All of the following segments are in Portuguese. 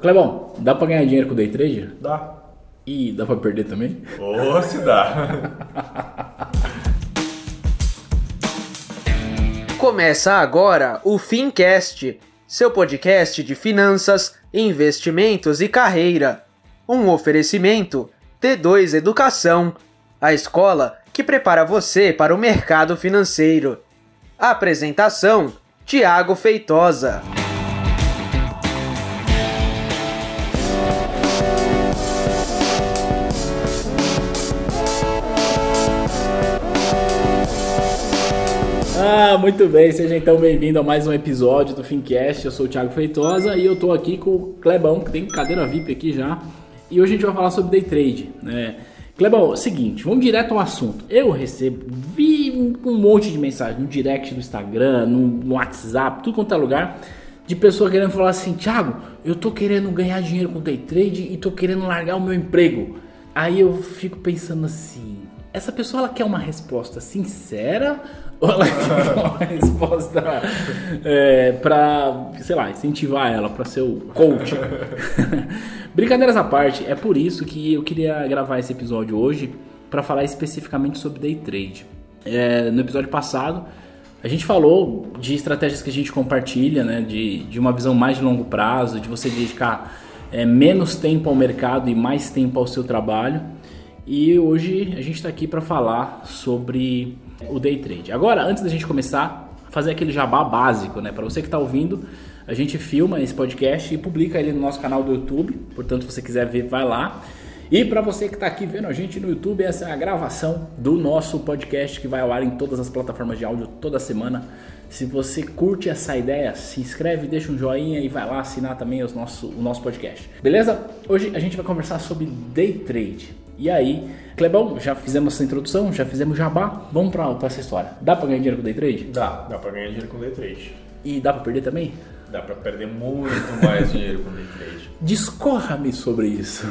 Clebão, dá pra ganhar dinheiro com day trader? Dá. E dá pra perder também? Ou se dá. Começa agora o Fincast, seu podcast de finanças, investimentos e carreira. Um oferecimento T2 Educação, a escola que prepara você para o mercado financeiro. Apresentação: Tiago Feitosa. Ah, muito bem, seja então bem-vindo a mais um episódio do Fincast. Eu sou o Thiago Feitosa e eu tô aqui com o Clebão, que tem cadeira VIP aqui já. E hoje a gente vai falar sobre day trade, né? Clebão, é seguinte, vamos direto ao assunto. Eu recebo, vi um monte de mensagem no direct do Instagram, no, no WhatsApp, tudo quanto é lugar, de pessoas querendo falar assim, Thiago, eu tô querendo ganhar dinheiro com day trade e tô querendo largar o meu emprego. Aí eu fico pensando assim, essa pessoa ela quer uma resposta sincera uma resposta é, para, sei lá, incentivar ela para ser o coach? Brincadeiras à parte, é por isso que eu queria gravar esse episódio hoje para falar especificamente sobre day trade. É, no episódio passado, a gente falou de estratégias que a gente compartilha, né, de, de uma visão mais de longo prazo, de você dedicar é, menos tempo ao mercado e mais tempo ao seu trabalho. E hoje a gente está aqui para falar sobre o day trade. Agora, antes da gente começar, fazer aquele jabá básico, né? Para você que está ouvindo, a gente filma esse podcast e publica ele no nosso canal do YouTube. Portanto, se você quiser ver, vai lá. E para você que está aqui vendo a gente no YouTube, essa é a gravação do nosso podcast que vai ao ar em todas as plataformas de áudio toda semana. Se você curte essa ideia, se inscreve, deixa um joinha e vai lá assinar também os nosso, o nosso podcast. Beleza? Hoje a gente vai conversar sobre day trade. E aí, Clebão, já fizemos essa introdução, já fizemos jabá, vamos para essa história. Dá para ganhar dinheiro com day trade? Dá, dá pra ganhar dinheiro com day trade. E dá para perder também? Dá pra perder muito mais dinheiro com day trade. Discorra-me sobre isso.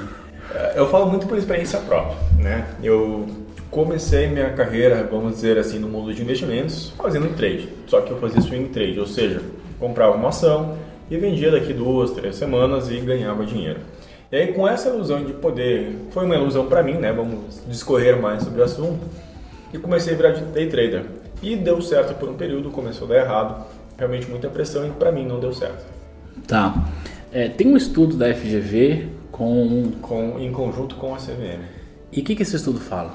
É, Eu falo muito por experiência própria, né? Eu comecei minha carreira, vamos dizer assim, no mundo de investimentos fazendo trade. Só que eu fazia swing trade, ou seja, comprava uma ação e vendia daqui duas, três semanas e ganhava dinheiro. E aí com essa ilusão de poder, foi uma ilusão para mim, né? Vamos discorrer mais sobre o assunto. E comecei a virar day trader. E deu certo por um período, começou a dar errado. Realmente muita pressão e para mim não deu certo. Tá. É, tem um estudo da FGV com. Com, em conjunto com a CVM. E o que, que esse estudo fala?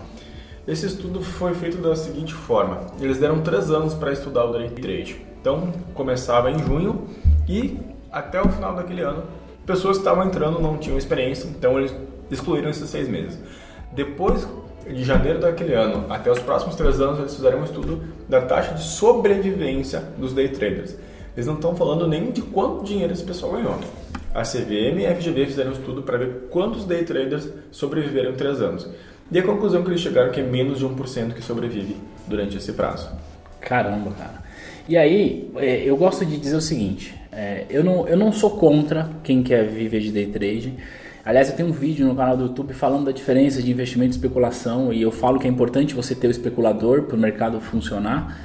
Esse estudo foi feito da seguinte forma: eles deram três anos para estudar o day trade. Então começava em junho e até o final daquele ano, pessoas que estavam entrando não tinham experiência, então eles excluíram esses seis meses. Depois de janeiro daquele ano até os próximos três anos, eles fizeram um estudo da taxa de sobrevivência dos day traders. Eles não estão falando nem de quanto dinheiro esse pessoal ganhou. A CVM e a FGV fizeram um estudo para ver quantos day traders sobreviveram em três anos. E a conclusão que eles chegaram é que é menos de 1% que sobrevive durante esse prazo. Caramba, cara. E aí, é, eu gosto de dizer o seguinte: é, eu, não, eu não sou contra quem quer viver de day trade. Aliás, eu tenho um vídeo no canal do YouTube falando da diferença de investimento e especulação e eu falo que é importante você ter o especulador para o mercado funcionar.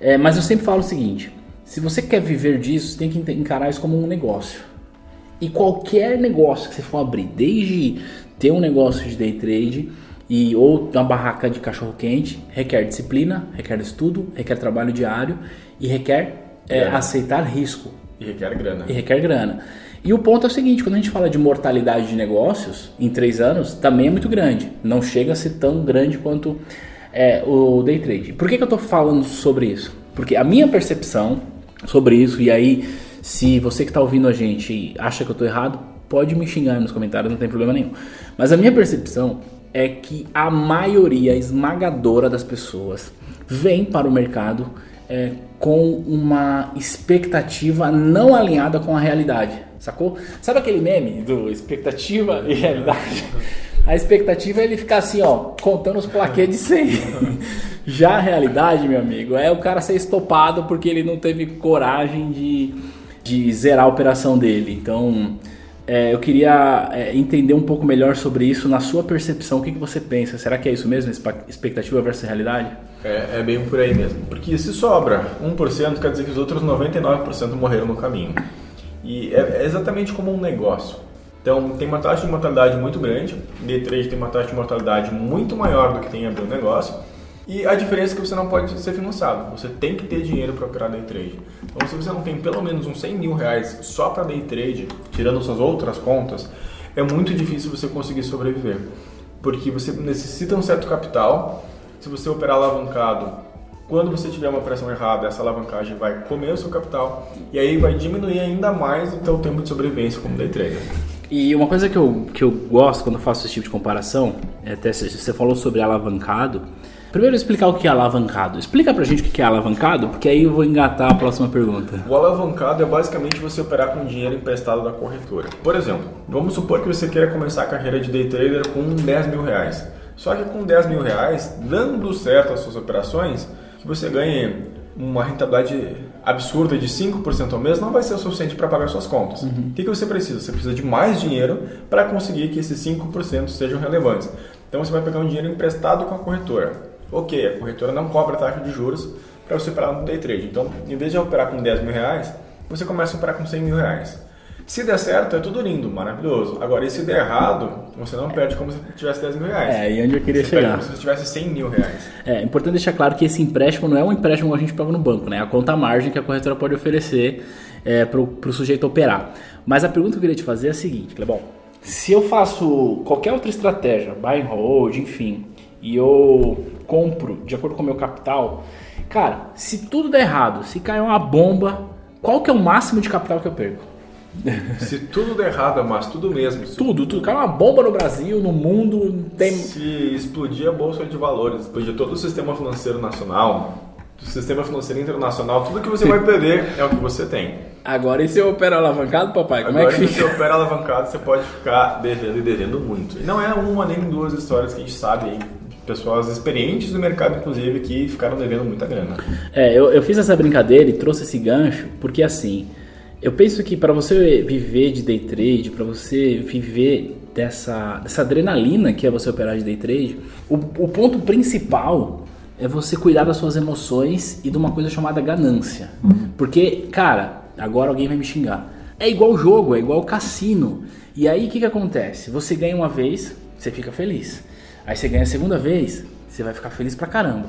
É, mas eu sempre falo o seguinte: se você quer viver disso, você tem que encarar isso como um negócio. E qualquer negócio que você for abrir, desde ter um negócio de day trade e ou uma barraca de cachorro quente, requer disciplina, requer estudo, requer trabalho diário e requer é, aceitar risco E requer grana. e requer grana. E o ponto é o seguinte, quando a gente fala de mortalidade de negócios em três anos, também é muito grande. Não chega a ser tão grande quanto é, o day trade. Por que, que eu estou falando sobre isso? Porque a minha percepção sobre isso, e aí se você que está ouvindo a gente acha que eu estou errado, pode me xingar nos comentários, não tem problema nenhum. Mas a minha percepção é que a maioria esmagadora das pessoas vem para o mercado é, com uma expectativa não alinhada com a realidade, sacou? Sabe aquele meme do expectativa e realidade? A expectativa é ele ficar assim, ó, contando os plaquês de 100. Já a realidade, meu amigo, é o cara ser estopado porque ele não teve coragem de, de zerar a operação dele. Então, é, eu queria é, entender um pouco melhor sobre isso, na sua percepção, o que, que você pensa? Será que é isso mesmo, expectativa versus realidade? É, é bem por aí mesmo. Porque se sobra 1%, quer dizer que os outros 99% morreram no caminho. E é, é exatamente como um negócio. Então tem uma taxa de mortalidade muito grande, day trade tem uma taxa de mortalidade muito maior do que tem abrir um negócio. E a diferença é que você não pode ser financiado, você tem que ter dinheiro para operar day trade. Então se você não tem pelo menos uns 100 mil reais só para day trade, tirando suas outras contas, é muito difícil você conseguir sobreviver. Porque você necessita um certo capital, se você operar alavancado, quando você tiver uma operação errada, essa alavancagem vai comer o seu capital e aí vai diminuir ainda mais o teu tempo de sobrevivência como day trader. E uma coisa que eu, que eu gosto quando eu faço esse tipo de comparação, é até você falou sobre alavancado. Primeiro explicar o que é alavancado. Explica pra gente o que é alavancado, porque aí eu vou engatar a próxima pergunta. O alavancado é basicamente você operar com dinheiro emprestado da corretora. Por exemplo, vamos supor que você queira começar a carreira de day trader com 10 mil reais. Só que com 10 mil reais, dando certo as suas operações, que você ganhe uma rentabilidade absurda de 5% ao mês não vai ser o suficiente para pagar suas contas. Uhum. O que, que você precisa? Você precisa de mais dinheiro para conseguir que esses 5% sejam relevantes. Então você vai pegar um dinheiro emprestado com a corretora. Ok, a corretora não cobra taxa de juros para você operar no day trade. Então, em vez de operar com 10 mil reais, você começa a operar com 100 mil reais. Se der certo, é tudo lindo, maravilhoso. Agora, e se der errado, você não perde como se tivesse 10 mil reais. É, e onde eu queria você chegar. como se você tivesse 100 mil reais. É importante deixar claro que esse empréstimo não é um empréstimo que a gente paga no banco, né? É a conta margem que a corretora pode oferecer é, para o sujeito operar. Mas a pergunta que eu queria te fazer é a seguinte, Clebão. Se eu faço qualquer outra estratégia, buy and hold, enfim, e eu compro de acordo com o meu capital, cara, se tudo der errado, se cair uma bomba, qual que é o máximo de capital que eu perco? Se tudo der errado, mas tudo mesmo. Tudo, tudo. Cai uma bomba no Brasil, no mundo, tem. Se explodir a bolsa de valores, explodir todo o sistema financeiro nacional, o sistema financeiro internacional, tudo que você vai perder é o que você tem. Agora, e se eu opero alavancado, papai? Como Agora, é que fica? Se você opera alavancado, você pode ficar devendo e devendo muito. E não é uma nem duas histórias que a gente sabe aí pessoas experientes do mercado, inclusive, que ficaram devendo muita grana. É, eu, eu fiz essa brincadeira e trouxe esse gancho porque assim. Eu penso que para você viver de day trade, para você viver dessa, dessa adrenalina que é você operar de day trade, o, o ponto principal é você cuidar das suas emoções e de uma coisa chamada ganância. Porque, cara, agora alguém vai me xingar. É igual jogo, é igual cassino. E aí o que, que acontece? Você ganha uma vez, você fica feliz. Aí você ganha a segunda vez, você vai ficar feliz pra caramba.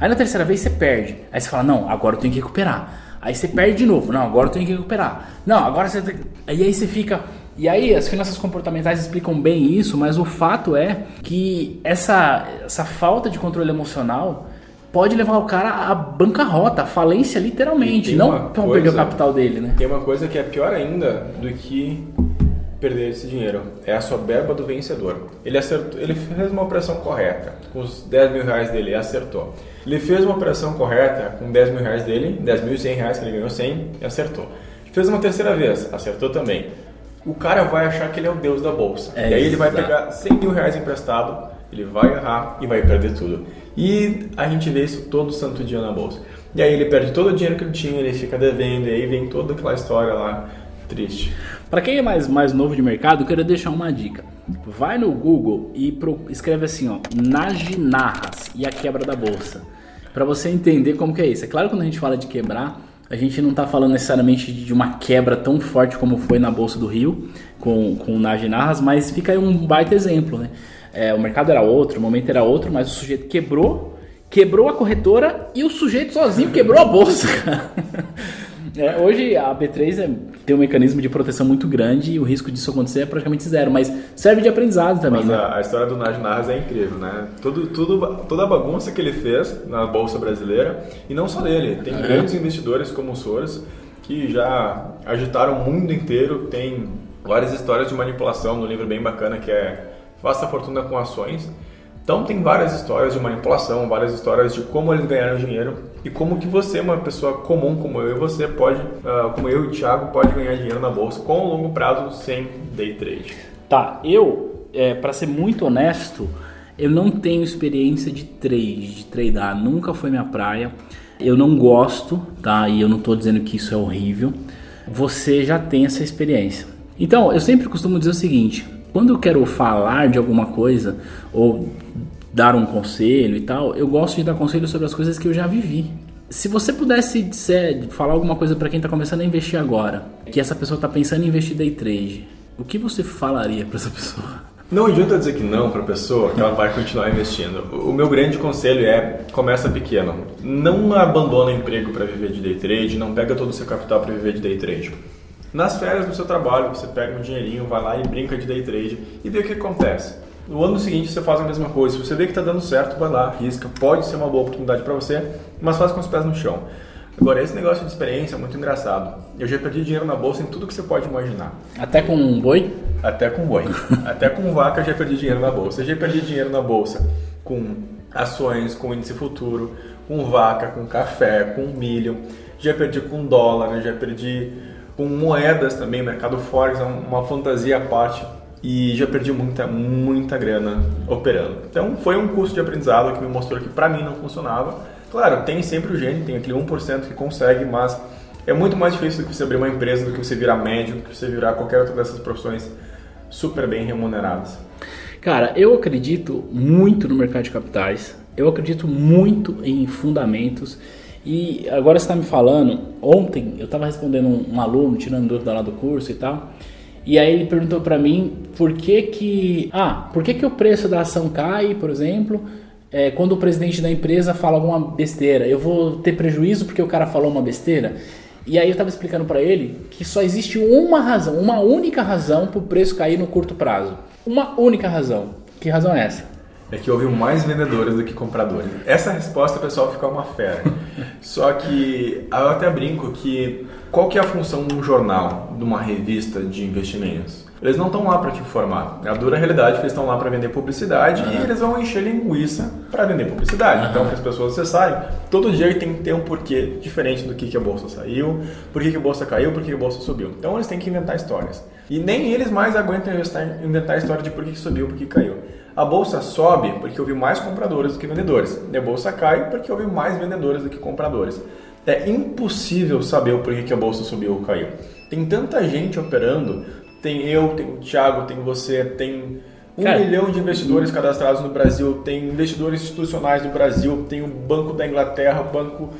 Aí na terceira vez você perde. Aí você fala, não, agora eu tenho que recuperar. Aí você perde de novo. Não, agora eu tenho que recuperar. Não, agora você. Tem... E aí você fica. E aí as finanças comportamentais explicam bem isso, mas o fato é que essa, essa falta de controle emocional pode levar o cara à bancarrota, à falência literalmente, não coisa, perder o capital dele, né? Tem uma coisa que é pior ainda do que perder esse dinheiro. É a soberba do vencedor. Ele acertou, ele fez uma operação correta com os 10 mil reais dele, acertou. Ele fez uma operação correta com 10 mil reais dele, 10 mil e 100 reais que ele ganhou 100 e acertou. Fez uma terceira vez, acertou também. O cara vai achar que ele é o deus da bolsa. É e aí ele vai pegar 100 mil reais emprestado, ele vai errar e vai perder tudo. E a gente vê isso todo santo dia na bolsa. E aí ele perde todo o dinheiro que ele tinha, ele fica devendo, e aí vem toda aquela história lá triste. Para quem é mais, mais novo de mercado, eu quero deixar uma dica. Vai no Google e pro, escreve assim, ó, Najinarras e a quebra da bolsa. Para você entender como que é isso. É claro que quando a gente fala de quebrar, a gente não está falando necessariamente de uma quebra tão forte como foi na Bolsa do Rio com, com o Najinarras, mas fica aí um baita exemplo, né? É, o mercado era outro, o momento era outro, mas o sujeito quebrou, quebrou a corretora e o sujeito sozinho quebrou a bolsa. É, hoje a B3 é, tem um mecanismo de proteção muito grande e o risco disso acontecer é praticamente zero, mas serve de aprendizado também. Mas né? a, a, história do Naj Narras é incrível, né? Tudo, tudo, toda a bagunça que ele fez na Bolsa Brasileira, e não só dele, tem é. grandes investidores como o Soros que já agitaram o mundo inteiro, tem várias histórias de manipulação no livro bem bacana que é Faça Fortuna com Ações. Então tem várias histórias de manipulação, várias histórias de como eles ganharam dinheiro e como que você, uma pessoa comum como eu e você, pode, uh, como eu e o Thiago, pode ganhar dinheiro na bolsa com longo prazo sem day trade. Tá, eu, é, para ser muito honesto, eu não tenho experiência de trade, de tradear, nunca foi minha praia. Eu não gosto, tá? E eu não estou dizendo que isso é horrível. Você já tem essa experiência. Então, eu sempre costumo dizer o seguinte: quando eu quero falar de alguma coisa ou dar um conselho e tal, eu gosto de dar conselho sobre as coisas que eu já vivi. Se você pudesse falar alguma coisa para quem está começando a investir agora, que essa pessoa está pensando em investir day trade, o que você falaria para essa pessoa? Não adianta dizer que não para a pessoa que ela vai continuar investindo. O meu grande conselho é começa pequeno. Não abandona emprego para viver de day trade, não pega todo o seu capital para viver de day trade. Nas férias do seu trabalho, você pega um dinheirinho, vai lá e brinca de day trade e vê o que acontece. No ano seguinte você faz a mesma coisa. Se você vê que está dando certo, vai lá, risca. Pode ser uma boa oportunidade para você, mas faz com os pés no chão. Agora, esse negócio de experiência é muito engraçado. Eu já perdi dinheiro na bolsa em tudo que você pode imaginar. Até com um boi? Até com boi. Até com vaca eu já perdi dinheiro na bolsa. Eu já perdi dinheiro na bolsa com ações, com índice futuro, com vaca, com café, com milho. Já perdi com dólar, já perdi com moedas também. Mercado Forex é uma fantasia à parte. E já perdi muita, muita grana operando. Então foi um curso de aprendizado que me mostrou que para mim não funcionava Claro, tem sempre o gênio, tem aquele 1% que consegue, mas é muito mais difícil do que você abrir uma empresa, do que você virar médio, do que você virar qualquer outra dessas profissões super bem remuneradas. Cara, eu acredito muito no mercado de capitais, eu acredito muito em fundamentos. E agora você está me falando, ontem eu estava respondendo um, um, aluno, tirando dúvida lá do curso e tal, e aí ele perguntou para mim por que que, ah, por que que o preço da ação cai, por exemplo, é, quando o presidente da empresa fala alguma besteira, eu vou ter prejuízo porque o cara falou uma besteira? E aí eu estava explicando para ele que só existe uma razão, uma única razão para o preço cair no curto prazo. Uma única razão. Que razão é essa? É que houve mais vendedores do que compradores. Essa resposta, pessoal, fica uma fera. Só que eu até brinco que qual que é a função de um jornal, de uma revista de investimentos? Eles não estão lá para te informar. É a dura realidade que eles estão lá para vender publicidade uhum. e eles vão encher linguiça para vender publicidade. Uhum. Então, para as pessoas acessarem, todo dia tem que ter um porquê diferente do que, que a bolsa saiu, por que, que a bolsa caiu, por que, que a bolsa subiu. Então, eles têm que inventar histórias. E nem eles mais aguentam inventar a história de por que, que subiu, por que caiu. A bolsa sobe porque houve mais compradores do que vendedores. E a bolsa cai porque houve mais vendedores do que compradores. É impossível saber o porquê que a bolsa subiu ou caiu. Tem tanta gente operando tem eu, tem o Thiago, tem você, tem um Cara, milhão de investidores cadastrados no Brasil, tem investidores institucionais no Brasil, tem o Banco da Inglaterra, o Banco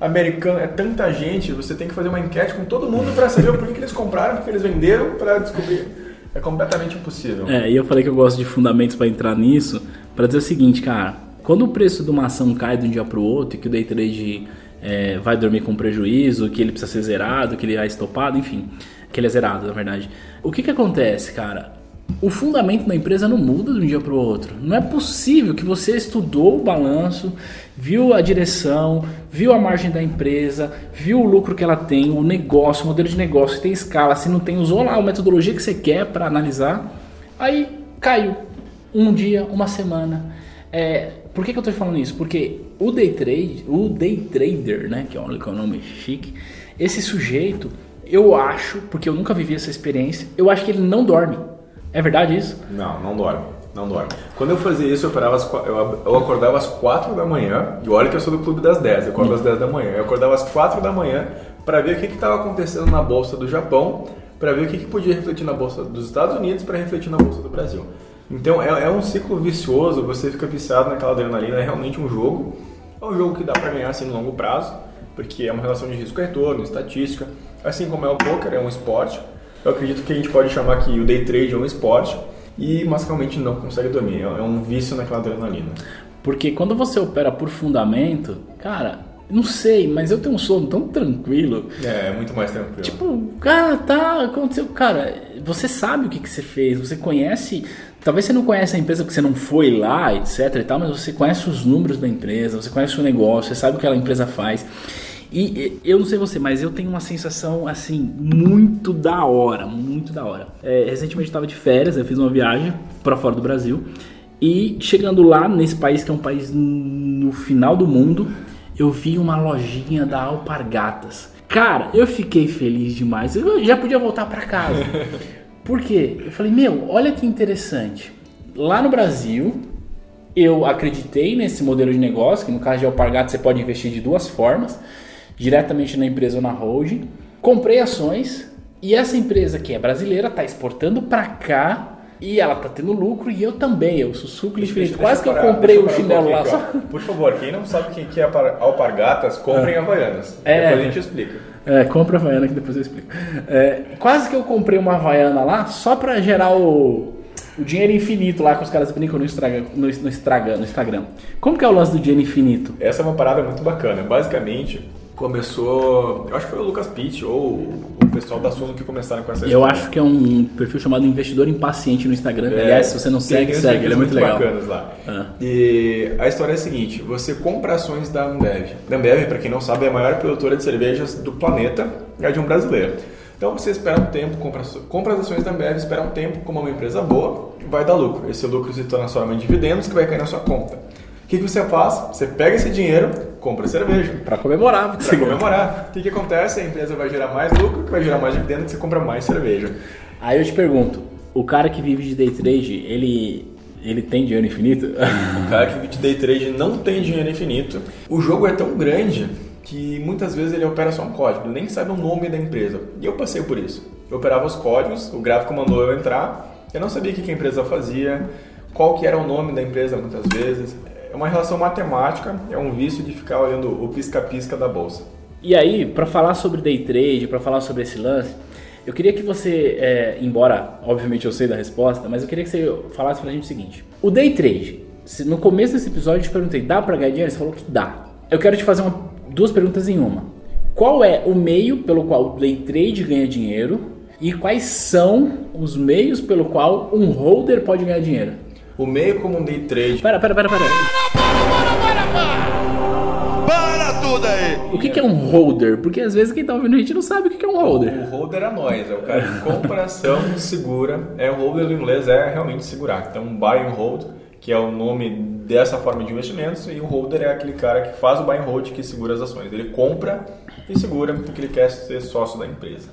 Americano, é tanta gente, você tem que fazer uma enquete com todo mundo para saber por que, que eles compraram, por que eles venderam, para descobrir. É completamente impossível. É, e eu falei que eu gosto de fundamentos para entrar nisso, para dizer o seguinte, cara, quando o preço de uma ação cai de um dia para o outro e que o day trade é, vai dormir com prejuízo, que ele precisa ser zerado, que ele é estopado, enfim, que ele é zerado, na verdade. O que que acontece, cara? O fundamento da empresa não muda de um dia para o outro. Não é possível que você estudou o balanço, viu a direção, viu a margem da empresa, viu o lucro que ela tem, o negócio, o modelo de negócio, se tem escala, se não tem, usou lá a metodologia que você quer para analisar, aí caiu um dia, uma semana. É, por que, que eu estou falando isso? Porque o day trade, o day trader, né, que é um nome chique, esse sujeito eu acho, porque eu nunca vivi essa experiência, eu acho que ele não dorme. É verdade isso? Não, não dorme. Não dorme. Quando eu fazia isso, eu, eu, eu acordava às 4 da manhã, e olha que eu sou do clube das 10, eu acordo às 10 da manhã. Eu acordava às 4 da manhã para ver o que estava acontecendo na bolsa do Japão, para ver o que, que, podia refletir na bolsa dos Estados Unidos, para refletir na bolsa do Brasil. Então é, é, um ciclo vicioso, você fica viciado naquela adrenalina, é realmente um jogo. É um jogo que dá para ganhar assim no longo prazo, porque é uma relação de risco-retorno, estatística. Assim como é o poker, é um esporte. Eu acredito que a gente pode chamar que o day trade é um esporte e mas realmente não consegue dormir. É um vício naquela adrenalina. Porque quando você opera por fundamento, cara, não sei, mas eu tenho um sono tão tranquilo. É, muito mais tranquilo. Tipo, cara, tá, aconteceu. Cara, você sabe o que, que você fez, você conhece. Talvez você não conheça a empresa porque você não foi lá, etc e tal, mas você conhece os números da empresa, você conhece o negócio, você sabe o que aquela empresa faz. E eu não sei você, mas eu tenho uma sensação assim muito da hora, muito da hora. É, recentemente eu estava de férias, eu fiz uma viagem para fora do Brasil e chegando lá nesse país que é um país no final do mundo, eu vi uma lojinha da Alpargatas. Cara, eu fiquei feliz demais. Eu já podia voltar para casa. Por quê? Eu falei, meu, olha que interessante. Lá no Brasil, eu acreditei nesse modelo de negócio, que no caso de Alpargatas você pode investir de duas formas diretamente na empresa ou na holding, comprei ações e essa empresa que é brasileira está exportando para cá e ela tá tendo lucro e eu também, eu sou suco diferente. Quase que eu comprei o chinelo um lá. Por favor, quem não sabe quem que é alpargatas, comprem é. Havaianas. É. Depois a gente explica. É, compra Havaiana que depois eu explico. É, quase que eu comprei uma Havaiana lá só pra gerar o, o dinheiro infinito lá que os caras brincam no Instagram, no, no, Instagram, no Instagram. Como que é o lance do dinheiro infinito? Essa é uma parada muito bacana. Basicamente, começou. Eu acho que foi o Lucas Pitt ou o pessoal da Suno que começaram com essa Eu história. acho que é um perfil chamado Investidor Impaciente no Instagram. É, Aliás, se você não segue, segue. Ele é perfis muito legal. bacanas lá. Ah. E a história é a seguinte: você compra ações da Ambev. A Ambev, para quem não sabe, é a maior produtora de cervejas do planeta e é de um brasileiro. Então você espera um tempo, compra, compra as ações da Ambev, espera um tempo, como é uma empresa boa, vai dar lucro. Esse lucro se transforma em dividendos que vai cair na sua conta. O que, que você faz? Você pega esse dinheiro, compra cerveja. Pra comemorar. Para comemorar. O que, que acontece? A empresa vai gerar mais lucro, que vai gerar mais dividendo, que você compra mais cerveja. Aí eu te pergunto, o cara que vive de day trade, ele, ele tem dinheiro infinito? O cara que vive de day trade não tem dinheiro infinito. O jogo é tão grande que muitas vezes ele opera só um código, ele nem sabe o nome da empresa. E eu passei por isso. Eu operava os códigos, o gráfico mandou eu entrar, eu não sabia o que a empresa fazia, qual que era o nome da empresa muitas vezes. É uma relação matemática, é um vício de ficar olhando o pisca-pisca da bolsa. E aí, pra falar sobre day trade, pra falar sobre esse lance, eu queria que você, é, embora obviamente eu sei da resposta, mas eu queria que você falasse pra gente o seguinte: o day trade, no começo desse episódio eu te perguntei, dá pra ganhar dinheiro? Você falou que dá. Eu quero te fazer uma- duas perguntas em uma. Qual é o meio pelo qual o day trade ganha dinheiro e quais são os meios pelo qual um holder pode ganhar dinheiro? O meio como um day trade Pera, pera, pera, pera. Para tudo aí! O que que é um holder? Porque às vezes quem tá ouvindo a gente não sabe o que que é um holder. O holder é nós, é o cara que compra ação, segura. É o holder do inglês é realmente segurar. Então, buy and hold, que é o nome dessa forma de investimentos, e o holder é aquele cara que faz o buy and hold que segura as ações. Ele compra e segura porque ele quer ser sócio da empresa.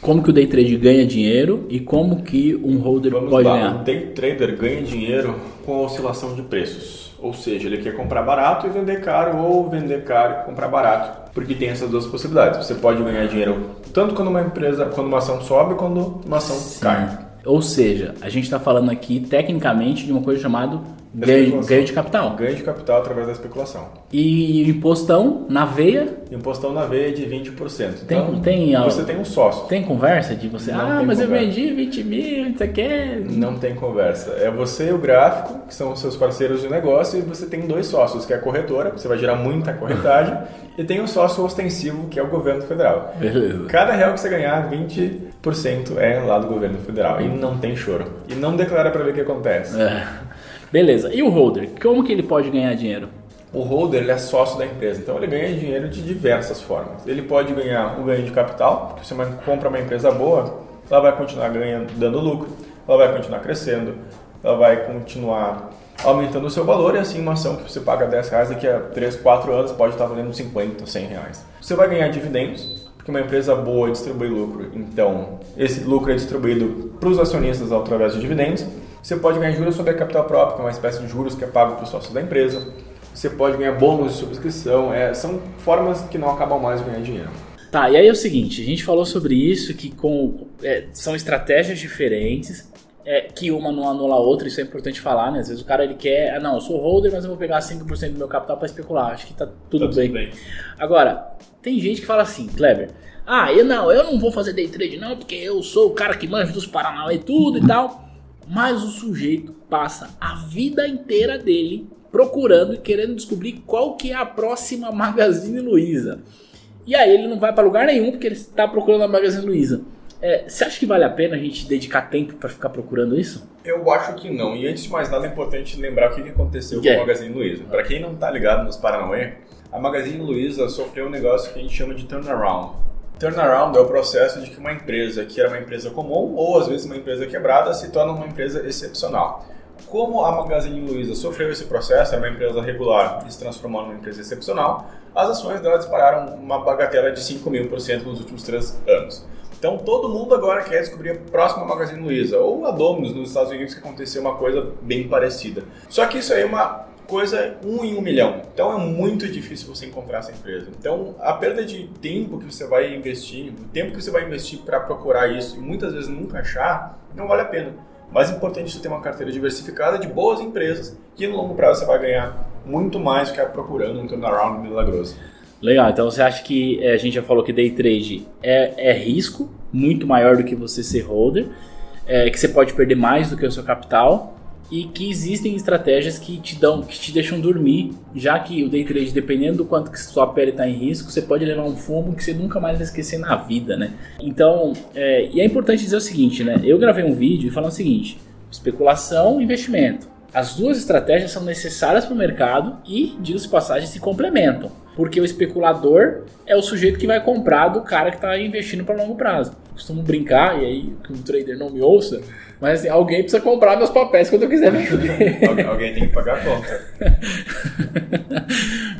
Como que o day trade ganha dinheiro e como que um holder Vamos pode lá, o ganhar? day trader ganha dinheiro com a oscilação de preços. Ou seja, ele quer comprar barato e vender caro, ou vender caro e comprar barato. Porque tem essas duas possibilidades. Você pode ganhar dinheiro tanto quando uma empresa, quando uma ação sobe, quando uma ação cai. Ou seja, a gente está falando aqui tecnicamente de uma coisa chamada ganho, ganho de capital. Ganho de capital através da especulação. E impostão na veia, Impostão na veia de 20%. Tem- Então, tem você tem um sócio. tem conversa de você, Não ah, mas eu conversa. vendi 20 mil, isso aqui é... Não tem conversa. É você e o gráfico, que são os seus parceiros de negócio, e você tem dois sócios, que é a corretora, você vai gerar muita corretagem, e tem o sócio ostensivo, que é o governo federal. Beleza. Cada real que você ganhar, 20% é lá do governo federal. E não tem choro. E não declara para ver o que acontece. É. Beleza. E o holder? Como que ele pode ganhar dinheiro? O holder ele é sócio da empresa, então ele ganha dinheiro de diversas formas. Ele pode ganhar o ganho de capital, porque se você compra uma empresa boa, ela vai continuar ganhando, dando lucro, ela vai continuar crescendo, ela vai continuar aumentando o seu valor e assim uma ação que você paga 10 reais daqui a 3, 4 anos pode estar valendo 50, 100 reais. Você vai ganhar dividendos, porque uma empresa boa distribui lucro, então esse lucro é distribuído para os acionistas através de dividendos. Você pode ganhar juros sobre a capital próprio, que é uma espécie de juros que é pago para os sócios da empresa. Você pode ganhar bônus de subscrição, é, são formas que não acabam mais de ganhar dinheiro. Tá, e aí é o seguinte, a gente falou sobre isso, que com, é, são estratégias diferentes, é, que uma não anula a outra, isso é importante falar, né? Às vezes o cara ele quer, ah não, eu sou holder, mas eu vou pegar 5% do meu capital para especular, acho que tá tudo, Tá bem. Agora, tem gente que fala assim, Kleber, ah, eu não, eu não vou fazer day trade não, porque eu sou o cara que manja dos Paranauê e tudo e tal. Mas o sujeito passa a vida inteira dele procurando e querendo descobrir qual que é a próxima Magazine Luiza. E aí ele não vai para lugar nenhum porque ele está procurando a Magazine Luiza. É, você acha que vale a pena a gente dedicar tempo para ficar procurando isso? Eu acho que não. E antes de mais nada é importante lembrar o que aconteceu com é? a Magazine Luiza. Para quem não tá ligado nos Paranauê, a Magazine Luiza sofreu um negócio que a gente chama de turnaround. Turnaround é o processo de que uma empresa que era uma empresa comum ou às vezes uma empresa quebrada se torna uma empresa excepcional. Como a Magazine Luiza sofreu esse processo, era uma empresa regular e se transformou numa empresa excepcional, as ações dela dispararam uma bagatela de 5 mil por cento nos últimos três anos. Então todo mundo agora quer descobrir a próxima Magazine Luiza, ou a Domino's nos Estados Unidos que aconteceu uma coisa bem parecida. Só que isso aí é uma coisa um em um milhão. Então é muito difícil você encontrar essa empresa. Então a perda de tempo que você vai investir, o tempo que você vai investir para procurar isso e muitas vezes nunca achar, não vale a pena. Mais importante é você ter uma carteira diversificada de boas empresas que no longo prazo você vai ganhar muito mais do que procurando um turnaround milagroso. Legal, então você acha que é, a gente já falou que day trade é, é risco muito maior do que você ser holder, é, que você pode perder mais do que o seu capital e que existem estratégias que te dão, que te deixam dormir, já que o day trade, dependendo do quanto que sua pele está em risco, você pode levar um fumo que você nunca mais vai esquecer na vida, né? Então, é, e é importante dizer o seguinte, né? Eu gravei um vídeo falando o seguinte: especulação, investimento. As duas estratégias são necessárias para o mercado e, diga-se passagem, se complementam. Porque o especulador é o sujeito que vai comprar do cara que está investindo para longo prazo. Costumo brincar, e aí que um trader não me ouça, mas assim, alguém precisa comprar meus papéis quando eu quiser vender. Algu- Alguém tem que pagar a conta.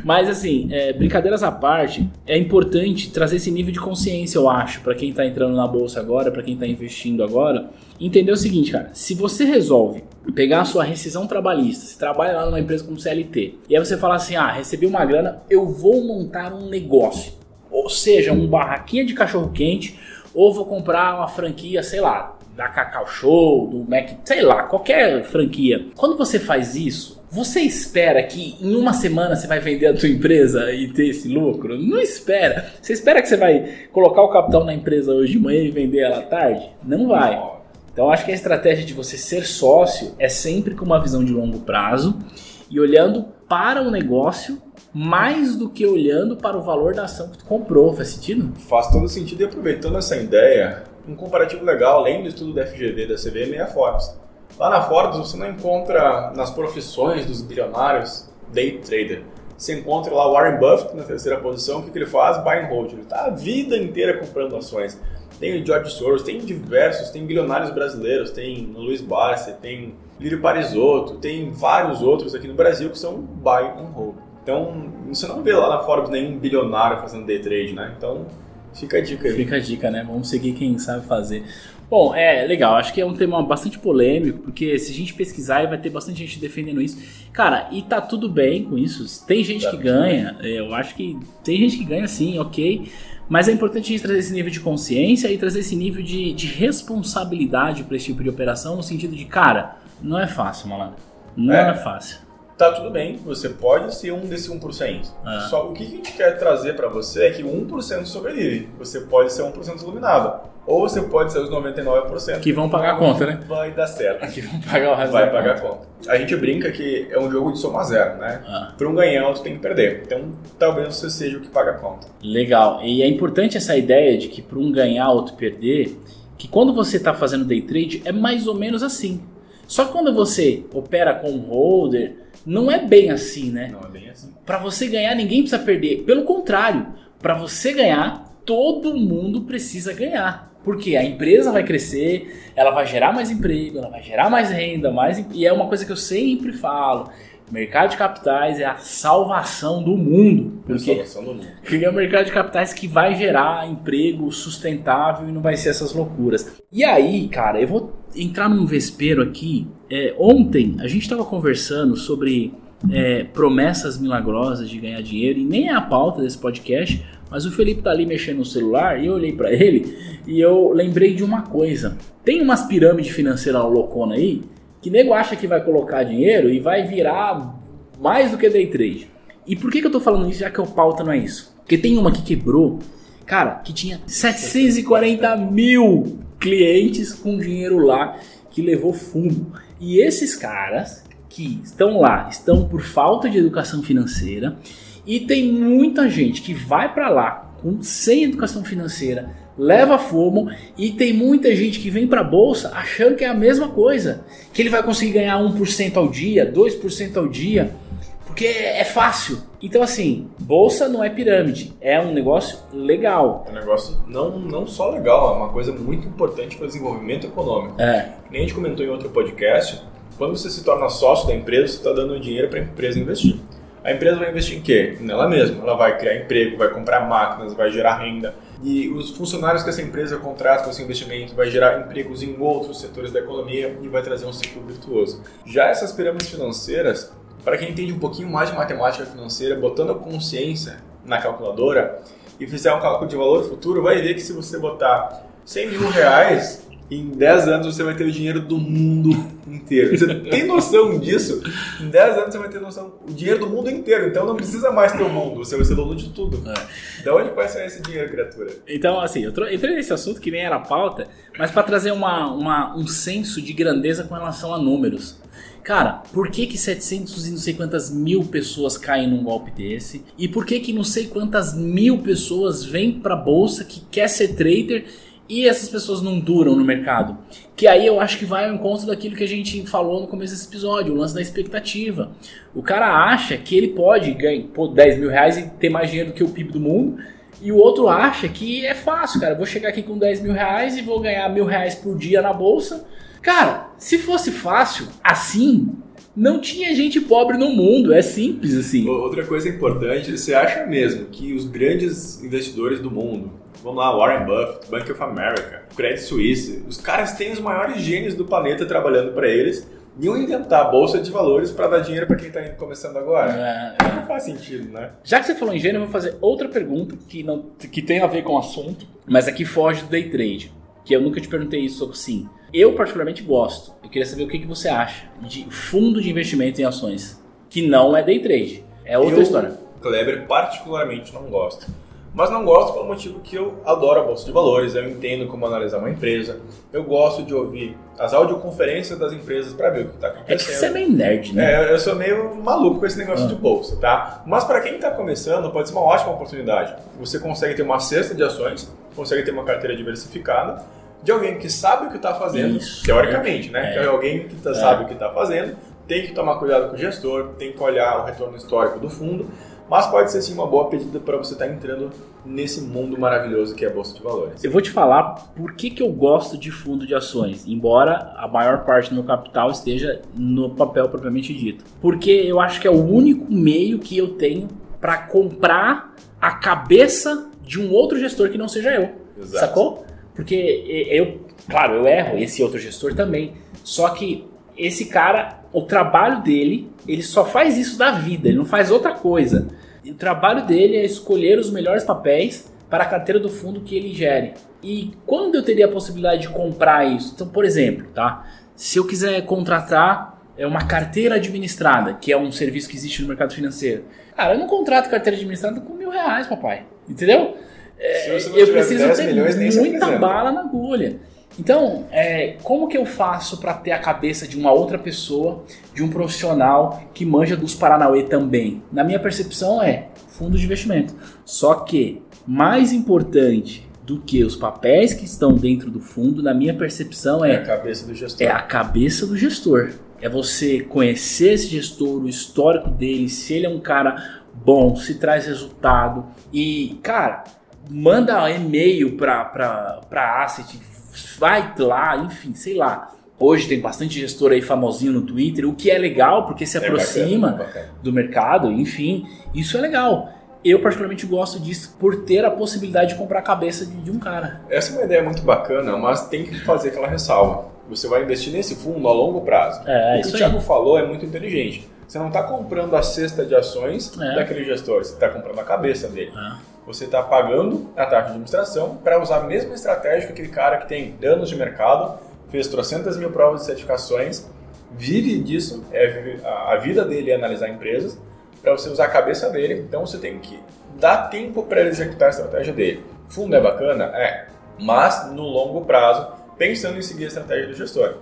Mas assim, é, brincadeiras à parte, é importante trazer esse nível de consciência, eu acho, para quem tá entrando na bolsa agora, para quem tá investindo agora, entender o seguinte, cara, se você resolve pegar a sua rescisão trabalhista, você trabalha lá numa empresa como CLT, e aí você fala assim, ah, recebi uma grana, eu vou montar um negócio, ou seja, um barraquinha de cachorro quente, ou vou comprar uma franquia, sei lá, da Cacau Show, do Mac, sei lá, qualquer franquia. Quando você faz isso, você espera que em uma semana você vai vender a tua empresa e ter esse lucro? Não espera. Você espera que você vai colocar o capital na empresa hoje de manhã e vender ela à tarde? Não vai. Então acho que a estratégia de você ser sócio é sempre com uma visão de longo prazo e olhando para o negócio mais do que olhando para o valor da ação que tu comprou. Faz sentido? Faz todo sentido e aproveitando essa ideia, um comparativo legal, além do estudo da FGV da CVM, é a Forbes. Lá na Forbes você não encontra nas profissões dos bilionários day trader. Você encontra lá o Warren Buffett na terceira posição, o que, que ele faz? Buy and hold. Ele está a vida inteira comprando ações. Tem o George Soros, tem diversos, tem bilionários brasileiros, tem Luiz Barsi, tem Lírio Parisotto, tem vários outros aqui no Brasil que são buy and hold. Então, você não vê lá na Forbes nenhum bilionário fazendo day trade, né? Então, fica a dica aí. Fica a dica, né? Vamos seguir quem sabe fazer. Bom, é legal. Acho que é um tema bastante polêmico, porque se a gente pesquisar, vai ter bastante gente defendendo isso. Cara, e tá tudo bem com isso. Tem gente Tá que tudo ganha. é, Eu acho que tem gente que ganha sim, ok. Mas é importante a gente trazer esse nível de consciência e trazer esse nível de, de responsabilidade para esse tipo de operação, no sentido de, cara, não é fácil, malandro. Não é, É. fácil. Tá tudo bem, você pode ser um desse 1%. Ah. Só o que a gente quer trazer para você é que 1% sobrevive. Você pode ser 1% iluminado. Ou você pode ser os 99% Que vão pagar a conta, né? Vai dar certo. Aqui vamos pagar o resto Vai pagar a conta. conta. A gente brinca que é um jogo de soma zero, né? Ah. Para um ganhar, outro tem que perder. Então, talvez você seja o que paga a conta. Legal. E é importante essa ideia de que para um ganhar, outro perder, que quando você está fazendo day trade é mais ou menos assim. Só que quando você opera com um holder, não é bem assim, né? Não é bem assim. Para você ganhar, ninguém precisa perder. Pelo contrário, para você ganhar, todo mundo precisa ganhar. Porque a empresa vai crescer, ela vai gerar mais emprego, ela vai gerar mais renda, mais e é uma coisa que eu sempre falo. Mercado de capitais é a salvação do mundo. Porque Salvação do mundo. porque é o mercado de capitais que vai gerar emprego sustentável e não vai ser essas loucuras. E aí, cara, eu vou entrar num vespeiro aqui. É, ontem a gente estava conversando sobre é, promessas milagrosas de ganhar dinheiro e nem é a pauta desse podcast, mas o Felipe tá ali mexendo no celular e eu olhei para ele e eu lembrei de uma coisa. Tem umas pirâmides financeiras loucona aí que nego acha que vai colocar dinheiro e vai virar mais do que day trade. E por que, que eu tô falando isso já que o pauta não é isso? Porque tem uma que quebrou, cara, que tinha 740 mil clientes com dinheiro lá que levou fumo. E esses caras que estão lá, estão por falta de educação financeira e tem muita gente que vai para lá com sem educação financeira, leva fumo e tem muita gente que vem para bolsa achando que é a mesma coisa, que ele vai conseguir ganhar 1% ao dia, 2% ao dia, porque é fácil. Então assim, bolsa não é pirâmide, é um negócio legal. É um negócio não, não só legal, é uma coisa muito importante para o desenvolvimento econômico. É, nem a gente comentou em outro podcast, quando você se torna sócio da empresa, você está dando dinheiro para a empresa investir. A empresa vai investir em quê? Nela mesma. Ela vai criar emprego, vai comprar máquinas, vai gerar renda. E os funcionários que essa empresa contrata com esse investimento vai gerar empregos em outros setores da economia e vai trazer um ciclo virtuoso. Já essas pirâmides financeiras, para quem entende um pouquinho mais de matemática financeira, botando a consciência na calculadora e fizer um cálculo de valor futuro, vai ver que se você botar 100 mil reais em 10 anos você vai ter o dinheiro do mundo inteiro. Você tem noção disso? Em 10 anos você vai ter noção o dinheiro do mundo inteiro. Então não precisa mais ter o mundo, você vai ser dono de tudo. É. Da onde vai sair esse dinheiro, criatura? Então, assim, eu entrei nesse assunto que nem era pauta, mas para trazer uma, uma, um senso de grandeza com relação a números. Cara, por que que 700 e não sei quantas mil pessoas caem num golpe desse? E por que que não sei quantas mil pessoas vêm pra bolsa que quer ser trader e essas pessoas não duram no mercado. Que aí eu acho que vai ao encontro daquilo que a gente falou no começo desse episódio, o lance da expectativa. O cara acha que ele pode ganhar pô, 10 mil reais e ter mais dinheiro do que o PIB do mundo, e o outro acha que é fácil, cara. Vou chegar aqui com 10 mil reais e vou ganhar mil reais por dia na bolsa. Cara, se fosse fácil assim, não tinha gente pobre no mundo, é simples assim. Outra coisa importante, você acha mesmo que os grandes investidores do mundo, Vamos lá, Warren Buffett, Bank of America, Credit Suisse. Os caras têm os maiores gênios do planeta trabalhando para eles iam inventar a bolsa de valores para dar dinheiro para quem está começando agora. É, é. Não faz sentido, né? Já que você falou em gênio, eu vou fazer outra pergunta que, não, que tem a ver com o assunto, mas aqui foge do day trade. Que eu nunca te perguntei isso sobre sim. Eu particularmente gosto. Eu queria saber o que, que você acha de fundo de investimento em ações, que não é day trade. É outra eu, história. Kleber particularmente não gosto. Mas não gosto pelo motivo que eu adoro a bolsa de valores, eu entendo como analisar uma empresa, eu gosto de ouvir as audioconferências das empresas para ver o que está acontecendo. É que você é meio nerd, né? É, eu sou meio maluco com esse negócio ah. de bolsa, tá? Mas para quem está começando, pode ser uma ótima oportunidade. Você consegue ter uma cesta de ações, consegue ter uma carteira diversificada de alguém que sabe o que está fazendo, Isso, teoricamente, é. né? É. Que é alguém que tá, é. sabe o que está fazendo, tem que tomar cuidado com o gestor, tem que olhar o retorno histórico do fundo mas pode ser sim uma boa pedida para você estar tá entrando nesse mundo maravilhoso que é a Bolsa de Valores. Eu vou te falar por que, que eu gosto de fundo de ações, embora a maior parte do meu capital esteja no papel propriamente dito. Porque eu acho que é o único meio que eu tenho para comprar a cabeça de um outro gestor que não seja eu. Exato. Sacou? Porque eu, claro, eu erro, esse outro gestor também. Só que esse cara, o trabalho dele, ele só faz isso da vida, ele não faz outra coisa. E o trabalho dele é escolher os melhores papéis para a carteira do fundo que ele gere. E quando eu teria a possibilidade de comprar isso? Então, por exemplo, tá? Se eu quiser contratar é uma carteira administrada, que é um serviço que existe no mercado financeiro. Cara, eu não contrato carteira administrada com mil reais, papai. Entendeu? É, eu preciso ter milhões, muita bala na agulha. Então, é, como que eu faço para ter a cabeça de uma outra pessoa, de um profissional que manja dos Paranauê também? Na minha percepção é fundo de investimento. Só que mais importante do que os papéis que estão dentro do fundo, na minha percepção é, é a cabeça do gestor. É a cabeça do gestor. É você conhecer esse gestor, o histórico dele, se ele é um cara bom, se traz resultado e, cara, manda e-mail para para asset, vai lá, enfim, sei lá. Hoje tem bastante gestor aí famosinho no Twitter, o que é legal porque se é aproxima bacana, bacana. do mercado, enfim, isso é legal. Eu particularmente gosto disso por ter a possibilidade de comprar a cabeça de, de um cara. Essa é uma ideia muito bacana, mas tem que fazer aquela ressalva. Você vai investir nesse fundo a longo prazo. É, o que o Thiago falou é muito inteligente. Você não está comprando a cesta de ações é. daquele gestor, você está comprando a cabeça dele. É você está pagando a taxa de administração para usar a mesma estratégia que aquele cara que tem anos de mercado, fez trocentas mil provas de certificações, vive disso, é, a vida dele é analisar empresas, para você usar a cabeça dele, então você tem que dar tempo para ele executar a estratégia dele. Fundo é bacana? É, mas no longo prazo, pensando em seguir a estratégia do gestor.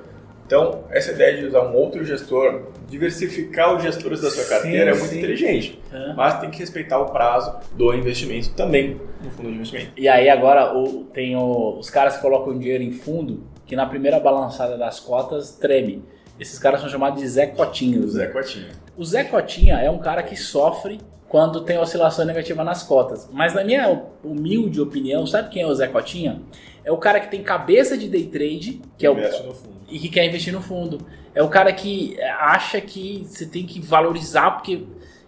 Então, essa ideia de usar um outro gestor, diversificar os gestores da sua carteira sim, é muito sim. inteligente. É. Mas tem que respeitar o prazo do investimento também no fundo de investimento. E aí agora o, tem o, os caras que colocam dinheiro em fundo, que na primeira balançada das cotas treme. Esses caras são chamados de Zé Cotinha. O Zé Cotinha. O Zé Cotinha é um cara que sofre quando tem oscilação negativa nas cotas. Mas na minha humilde opinião, sabe quem é o Zé Cotinha? É o cara que tem cabeça de day trade, que é o e que quer investir no fundo. É o cara que acha que você tem que valorizar porque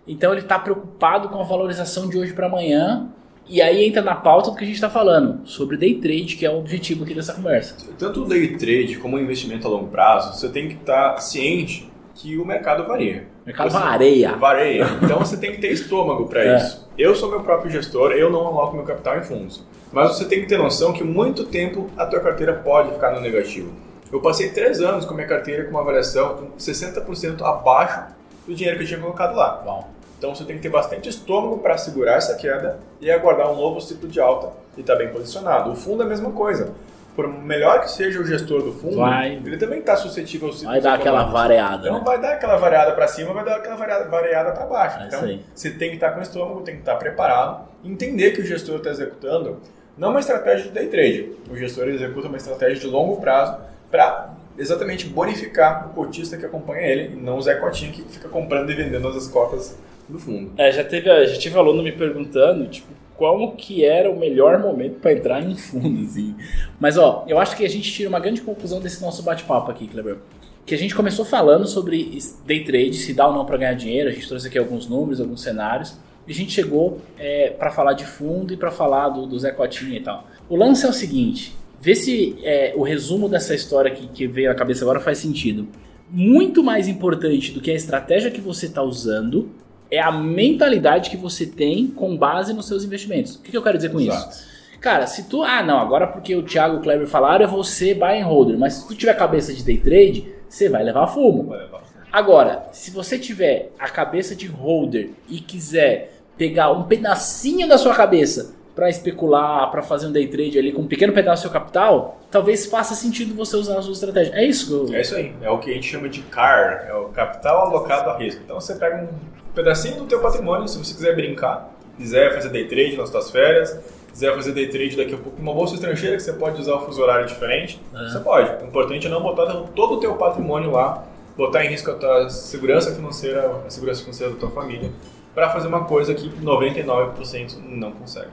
então ele está preocupado com a valorização de hoje para amanhã. E aí entra na pauta do que a gente está falando, sobre day trade, que é o objetivo aqui dessa conversa. Tanto o day trade como o investimento a longo prazo, você tem que estar tá ciente que o mercado varia. O mercado você, varia. Varia. Então você tem que ter estômago para é. isso. Eu sou meu próprio gestor, eu não aloco meu capital em fundos. Mas você tem que ter noção que muito tempo a tua carteira pode ficar no negativo. Eu passei três anos com minha carteira com uma avaliação 60% abaixo do dinheiro que eu tinha colocado lá. Bom. Então você tem que ter bastante estômago para segurar essa queda e aguardar um novo ciclo de alta e estar tá bem posicionado. O fundo é a mesma coisa. Por melhor que seja o gestor do fundo, vai, ele também está suscetível ao ciclo Vai dar aquela variada. Então né? vai dar aquela variada para cima, vai dar aquela variada, variada para baixo. É então você tem que estar tá com estômago, tem que estar tá preparado, entender que o gestor está executando não uma estratégia de day trade. O gestor executa uma estratégia de longo prazo para exatamente bonificar o cotista que acompanha ele, e não o Zé Cotinha que fica comprando e vendendo as cotas do fundo. É, já teve, já tive aluno me perguntando, tipo, como que era o melhor momento para entrar em fundo, assim. Mas, ó, eu acho que a gente tira uma grande conclusão desse nosso bate-papo aqui, Kleber. Que a gente começou falando sobre day trade, se dá ou não para ganhar dinheiro, a gente trouxe aqui alguns números, alguns cenários, e a gente chegou é, para falar de fundo e para falar do, do Zé Cotinha e tal. O lance é o seguinte, vê se é, o resumo dessa história que, que veio à cabeça agora faz sentido. Muito mais importante do que a estratégia que você está usando é a mentalidade que você tem com base nos seus investimentos. O que, que eu quero dizer com Exato. isso? Cara, se tu. Ah, não, agora porque o Thiago e o Kleber falaram, é você buy and holder. Mas se tu tiver cabeça de day trade, você vai levar fumo. Vai levar fumo. Agora, se você tiver a cabeça de holder e quiser pegar um pedacinho da sua cabeça para especular, para fazer um day trade ali com um pequeno pedaço do seu capital, talvez faça sentido você usar a sua estratégia. É isso? É isso aí. É o que a gente chama de CAR, é o capital alocado a risco. Então você pega um pedacinho do teu patrimônio, se você quiser brincar, quiser fazer day trade nas suas férias, quiser fazer day trade daqui a pouco uma bolsa estrangeira que você pode usar o fuso horário diferente, você pode. O importante é não botar todo o teu patrimônio lá, botar em risco a tua segurança financeira, a segurança financeira da tua família, para fazer uma coisa que 99% não consegue.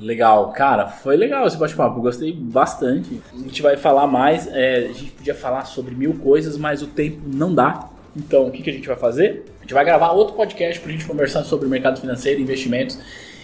Legal, cara, foi legal esse bate-papo, gostei bastante. A gente vai falar mais, é, a gente podia falar sobre mil coisas, mas o tempo não dá. Então, o que, que a gente vai fazer? A gente vai gravar outro podcast para a gente conversar sobre mercado financeiro, investimentos.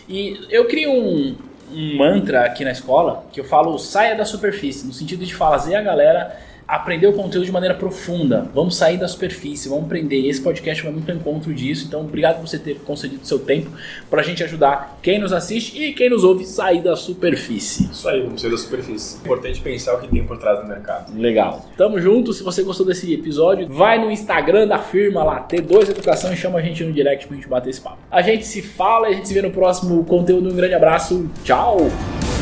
E eu crio um, um mantra aqui na escola que eu falo saia da superfície, no sentido de fazer a galera aprender o conteúdo de maneira profunda. Vamos sair da superfície, vamos aprender. Esse podcast vai muito ao encontro disso. Então, obrigado por você ter concedido seu tempo para a gente ajudar quem nos assiste e quem nos ouve sair da superfície. Isso aí, vamos sair da superfície. É importante pensar o que tem por trás do mercado. Legal. Tamo junto. Se você gostou desse episódio, vai no Instagram da firma lá, T2 Educação, e chama a gente no direct pra gente bater esse papo. A gente se fala e a gente se vê no próximo conteúdo. Um grande abraço. Tchau!